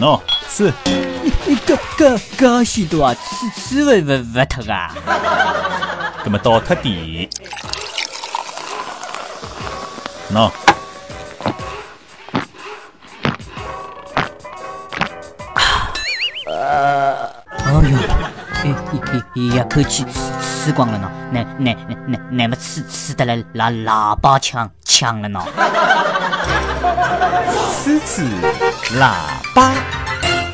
喏，吃。搿搿搿许多啊，吃吃勿勿勿脱啊！搿么倒脱点。喏。呃，哦哟，一一一口气吃吃光了呢，那那那那么吃吃得来喇喇叭腔腔了呢。吃吃喇叭，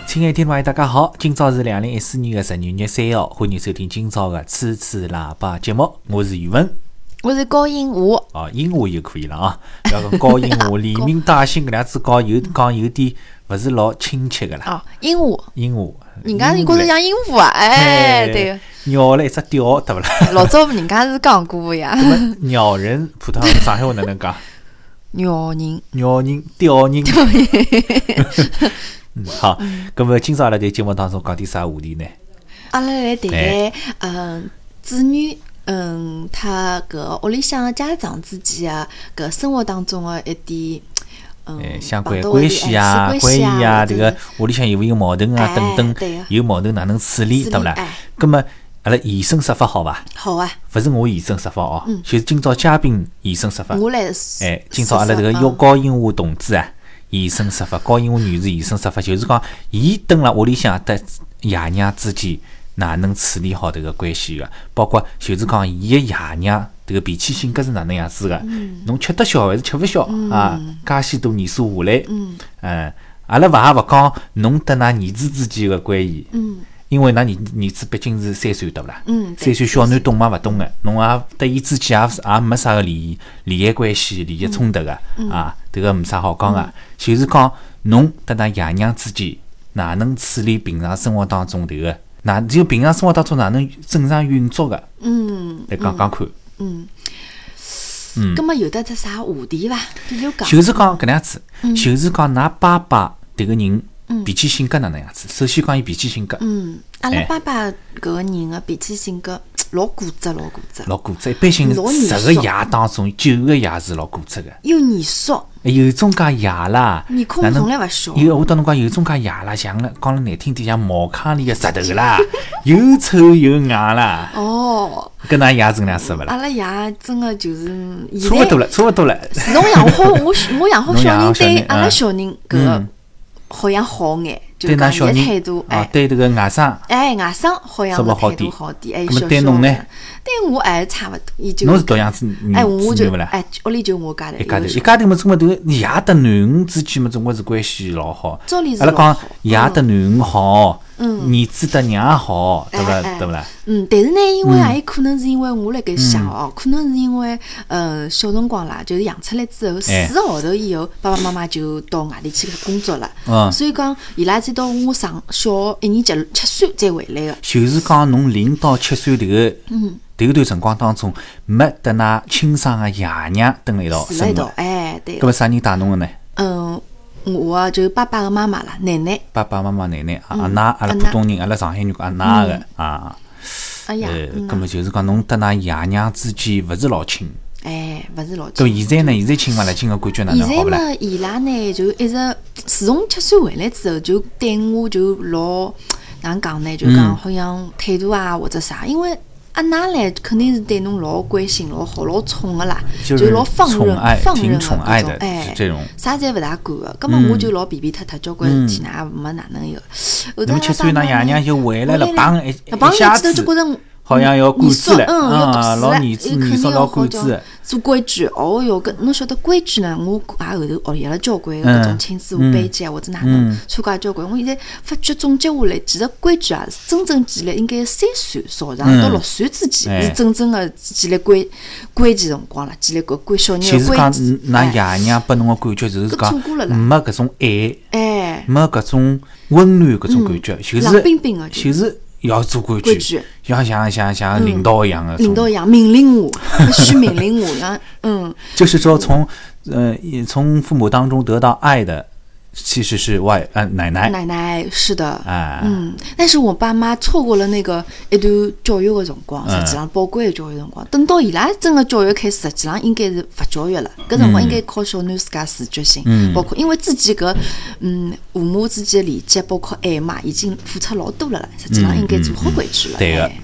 亲爱的听众朋友，大家好，今朝是两零一四年的十二月三号，欢迎收听今朝的吃吃喇叭节目，我是宇文，我是高音华，哦，音华就可以了啊，不要讲高音华，连名带姓搿两只高有讲有点勿是老亲切个啦。哦，鹦鹉，鹦鹉，人家觉得像鹦鹉啊，哎，对，鸟了一只吊，对勿啦？老早人家是讲过个呀。鸟人，普通上海话哪能讲？鸟人，鸟人，吊人。嗯，好，咁么今朝阿拉在节目当中讲点啥话题呢？阿拉来谈谈，嗯，子女，嗯，他搿屋里向家长之间个搿生活当中的一点，嗯，相关关系啊，关系啊，这个屋里向有没有矛盾啊？等等，有矛盾哪能处理，对勿啦？咁么。阿拉现身说法好伐？好啊，勿是我现身说法哦，就是今朝嘉宾现身说法。我来。哎，今朝阿拉这个要高英华同志啊，现身说法，高英华女士现身说法，就是讲，伊蹲辣屋里向搭爷娘之间哪能处理好迭个关系个？包括就是讲，伊个爷娘迭个脾气性格是哪能样子个？侬吃得消还是吃勿消啊？介许多年数下来，嗯，阿拉勿也勿讲侬搭㑚儿子之间个关系。嗯因为㑚儿儿子毕竟是三岁，对勿啦？嗯。三岁小囡懂嘛？勿懂个，侬也搭伊之间也也没啥个利利益关系、利益冲突个啊，迭个没啥好讲个。就是讲侬搭㑚爷娘之间哪能处理平常生活当中迭个，哪就平常生活当中哪能正常运作个？嗯。来讲讲看。嗯。嗯。葛末有得只啥话题伐？比如讲。就是讲搿能样子，就是讲㑚爸爸迭个人。脾气性格哪能样子？首先讲伊脾气性格。嗯，阿拉爸爸搿个人个脾气性格老固执，老固执。老固执，一般性十个爷当中九个爷是老固执个。又严肃。有种介爷啦，面孔从来勿笑。有我当侬讲，有种介爷啦，像了讲了难听点，像茅坑里个石头啦，又臭又硬啦。哦。跟㑚爷是搿样子勿啦？阿拉爷真个就是差勿多了，差勿多了。侬养好我，我养好小人对阿拉小人搿个。好像好眼，就讲伊个态度，哎，对迭个外甥，哎，外甥好像态度好点，哎，小对侬呢？对我还差勿多，伊就侬是独样子，哎，我就哎，屋里就我家头，一家头，一家头嘛，总归都爷搭囡恩之间嘛，总归是关系老好。阿拉讲爷搭囡恩好。嗯，儿子的娘好，对伐？对伐啦？嗯，但是呢，因为也有可能是因为我辣盖想哦，可能是因为呃小辰光啦，就是养出来之后四个号头以后，爸爸妈妈就到外地去工作了，嗯，所以讲伊拉直到我上小一年级七岁才回来个。就是讲侬零到七岁迭个，嗯，迭个段辰光当中，没得那亲生个爷娘蹲辣一道生活，哎，对。搿么啥人带侬个呢？嗯。我就爸爸个妈妈啦，奶奶。爸爸妈妈、奶奶、阿奶，阿拉浦东人，阿拉上海人讲阿奶个啊。哎呀，呃，葛么就是讲侬搭㑚爷娘之间勿是老亲。哎，勿是老亲。咁现在呢？现在亲勿啦？亲个感觉哪能好现在嘛，伊拉呢就一直，自从七岁回来之后，就对我就老哪能讲呢？就讲好像态度啊或者啥，因为。阿奶嘞，肯定是对侬老关心、老好、老宠个啦，就老放任、放任个那种，哎，啥侪勿大管个。葛末我就老皮皮塌塌，交关事体呢也没哪能有。后头七岁，那爷娘就回来了，帮一一下子。好像要管制了，嗯，啊，老儿子、女婿老管制，做规矩。哦哟，搿侬晓得规矩呢？我也后头学习了交关搿种亲子班级啊，或者哪能参加交关。我现在发觉总结下来，其实规矩啊，真正建立应该三岁，少上到六岁之间是真正的建立关关键辰光了。建立个关小人其实讲，㑚爷娘拨侬个感觉就是讲，没搿种爱，哎，没搿种温暖搿种感觉，就是冷冰冰的，就是。要做规矩，要像像像领导一样的，领导一样命令我，必须命令我，像嗯，就是说从呃从父母当中得到爱的其实是外呃奶奶奶奶是的，啊，嗯，但是我爸妈错过了那个一段教育的辰光，实际上宝贵的教育辰光。等到伊拉真的教育开始，实际上应该是勿教育了。搿辰光应该靠小囡自家自觉性，包括因为自己搿嗯父母之间的连接，包括爱嘛，已经付出老多了了。实际上应该做好规矩了。对个哎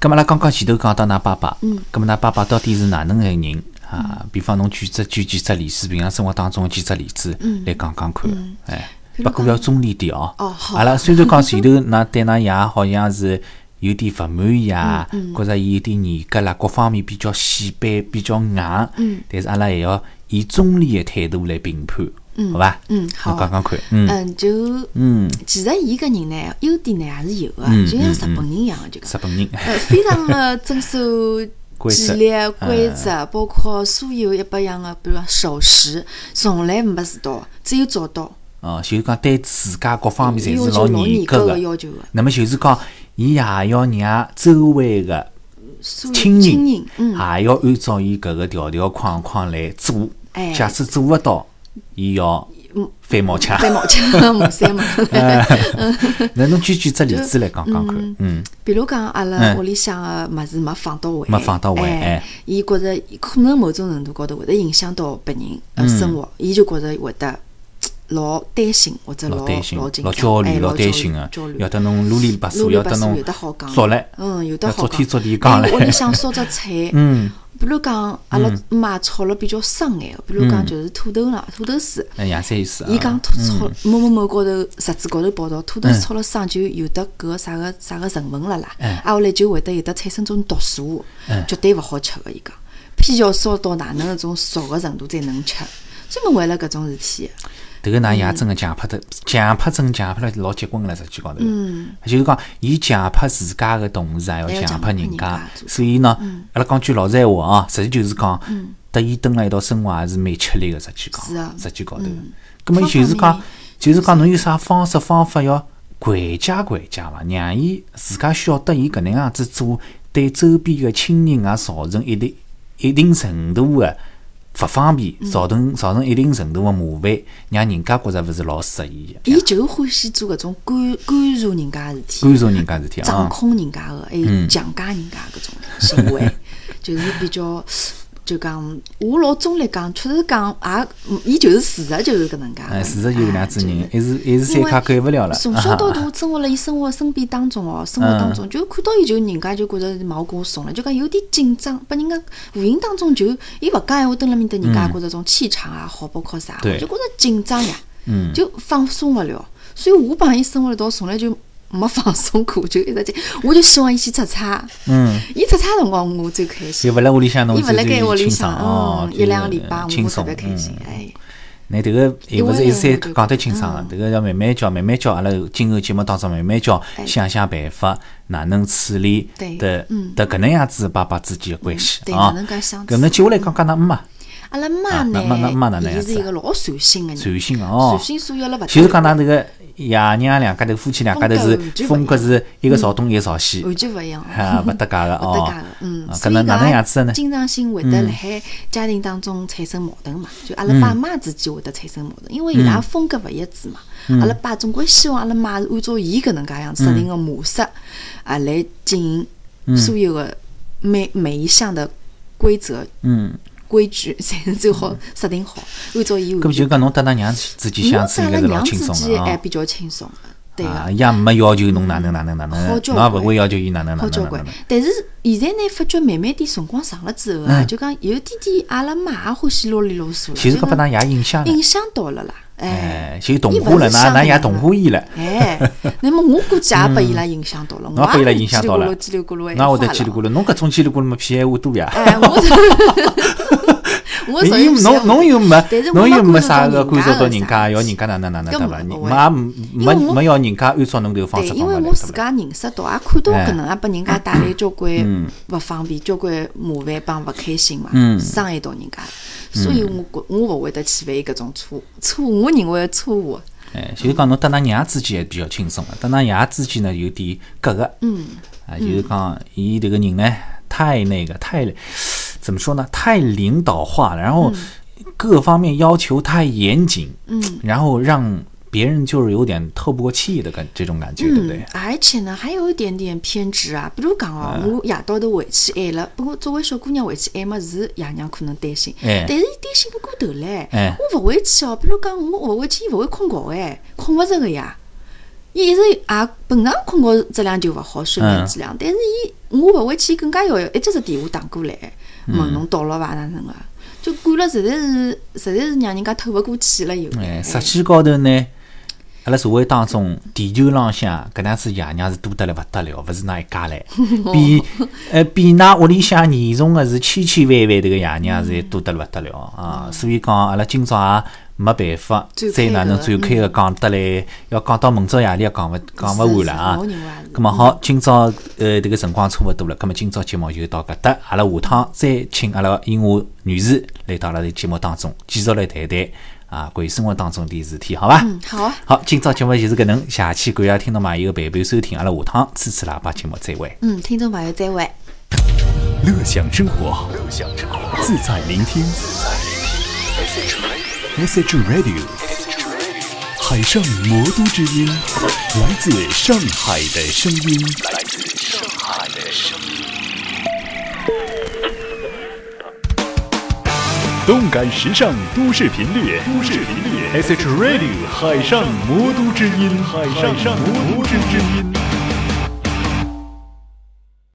咁么阿拉刚刚前头讲到㑚爸爸，嗯咁么㑚爸爸到底是哪能个人啊？比方侬举只举几只例子，平常生活当中的几只例子来讲讲看，哎，不过要中立点哦。哦好。阿拉虽然讲前头㑚对㑚爷好像是有点勿满意啊，觉着伊有点严格啦，各方面比较死板，比较硬，但是阿拉还要以中立的态度来评判，好吧？嗯好。侬讲讲看，嗯。嗯，就嗯，其实伊搿人呢，优点呢也是有的，嗯就像嗯日本人一样的，就讲日本人，呃，非常的 遵守纪律规则，包括所有一百样的，比如讲守时，从来没迟到，只有早到，哦，就是讲对自家各方面侪要是老严格个。的要求的。那么就是讲，伊也要让周围个所有亲亲人也要按照伊搿个条条框框来做。哎假使做勿到，伊要翻毛腔。翻毛腔，毛三嘛。那侬举举只例子来讲讲看，嗯，比如讲，阿拉嗯。屋里向个物事没放到位，没放到位伊觉着可能某种程度高头会得影响到别人呃嗯。生活，伊就觉着会得 老担心或者老老老、焦虑、哎，老老焦虑担心要得侬啰里吧嗦，要得侬有得好讲做唻，嗯，有的要好讲。做天做地讲唻哎屋里向烧只菜，嗯，比如讲阿拉妈炒了比较生眼个，比如讲就是土豆啦、土豆丝。哎杨三意思啊，伊讲土炒某某某高头杂志高头报道，土豆丝炒了生就有得搿个啥个啥个成分了啦，哎。挨下来就会得有得产生种毒素哎，绝对勿好吃个。伊讲偏要烧到哪能一种熟个程度才能吃，专门为了搿种事体。迭个㑚爷真个强迫的，强迫症强迫了老结棍个了，实际高头。嗯，就是讲，伊强迫自家个同事，还要强迫人家，所以呢，阿拉讲句老实闲话啊，实际就是讲，嗯搭伊蹲辣一道生活也是蛮吃力个，实际讲，实际高头嗯。葛末就是讲，就是讲侬有啥方式方法要缓解缓解伐，让伊自家晓得伊搿能样子做，对周边个亲人也造成一定一定程度个勿方便，嗯造成造成一定程度个麻烦，让人家觉着勿是老适宜个，伊就欢喜做搿种干干涉人家个事体。干涉人家事体掌啊。控人家个，还有嗯强加人家搿种行为，就是比较。就讲，我老中立讲，确实讲，也，嗯伊就是事实，就是搿能介事实就搿能样子哎人，还是还是三卡改勿了了。从小到大，生活辣伊生活身边当中哦，生活当中就看到伊就人家就觉着毛骨悚然，就讲有点紧张，拨人家无形当中就伊勿讲闲话，蹲辣面搭人家也觉着种气场也好，包括啥，对。就觉着紧张呀，嗯。就放松勿了。所以我帮伊生活一道，从来就没放松过，就一直就，我就希望伊去出差。嗯，伊出差辰光我最开心伊。勿辣屋里向侬伊勿辣盖屋里清向，爽哦嗯，，一两个礼拜我特别开心嗯，哎。那迭个也勿是一时三讲得清爽个，迭个要慢慢教，慢慢教。阿拉今后节目当中慢慢教，哎想想办法哪能处理对的嗯的搿能样子爸爸之间的关系对啊哪能介相。处搿么接下来讲讲㑚妈，阿拉妈呢，伊是一个老随性个人，随性哦。随，性所有了勿就是讲㑚迭个爷娘两家头夫妻两家头是风风格格是一个朝东一个朝西，完全勿一样。哈，勿搭界个 哦勿搭界个，嗯，搿能哪能样子呢？经常性会得辣海家庭当中产生矛盾嘛，就阿拉爸妈之间会得产生矛盾，因为伊拉风格勿一致嘛。阿拉爸总归希望阿拉妈是按照伊搿能介样设定个模式啊来进行所有个每每一项的规则嗯，规矩，侪 是最好设定好，按照伊搿么。就讲侬搭㑚娘之间相处应该是老娘轻之松个啊。间还比较轻松的，对个。啊，也没要求侬哪能哪能哪能，侬也勿会要求伊哪能哪好交关能哪能。，但是现在呢，发觉慢慢点辰光长了之后啊，嗯就讲有点点阿拉妈也欢喜啰里啰嗦了，其实搿拨就讲㑚爷影响了，影响到了啦，哎。哎，就同化了，㑚㑚爷同化伊了，哎，那么我估计也被伊拉影响到了，我也被伊拉影响到了叽里咕噜，叽里咕噜，哪会得哎叽里咕噜？侬搿种叽里咕噜么，屁闲话多呀。哎，我 我属于伊侬侬又没侬又没没啥个干涉到人家，要人人家哪能哪能对伐？没没没要人家按照侬搿个方，式因？为我自家认识到，也看到哎搿能，也拨人家带来交关嗯勿方便、交关麻烦帮勿开心嘛嗯，伤害到人家，所以我觉我勿会得去犯搿种错错误，我认为的错误。哎，就是讲侬搭㑚娘之间还比较轻松个，搭㑚爷之间呢有点隔个。嗯，啊，就是讲伊迭个人呢，太那个太怎么说呢？太领导化了，然后各方面要求太严谨，嗯，然后让别人就是有点透不过气的感这种感觉，对不对？嗯，而且呢，还有一点点偏执啊。比如讲哦，我夜到头回去晚了，不过作为小姑娘回去晚嘛，是爷娘可能担心，哎但是伊担心不过头嘞。哎我勿回去哦，比如讲我勿回去，伊勿会困觉哎，困勿着个呀。伊一直也本身困觉质量就勿好，睡眠质量。但是伊我勿回去，伊更加要一直是电话打过来，问侬到了伐？哪能个？就管了，实在是实在是让人家透勿过气了，有哎，实际高头呢，阿拉社会当中，地球浪向搿能样子爷娘是多得来勿得了，勿是㑚一家唻，比呃比㑚屋里向严重个是千千万万迭个爷娘是多得来勿得了啊！所以讲，阿拉今朝也没办法再哪能展开个讲得来，要讲到明朝夜里也讲勿讲勿完了啊！咁么好，今朝呃迭个辰光差勿多了，咁么今朝节目就到搿搭，阿拉下趟再请阿拉英华女士来到阿拉的节目当中，继续来谈谈啊关于生活当中的事体，好伐？嗯，好啊。好，今朝节目就是搿能，下期感谢听众朋友的陪伴收听，阿拉下趟次次喇叭节目再会。嗯，听众朋友再会。乐享生活，自在聆听。SH Radio，海上魔都之音，来自上海的声音。来自上海的声音。动感时尚都市频率，都市频率。SH Radio，海上魔都之音，海上魔都之音。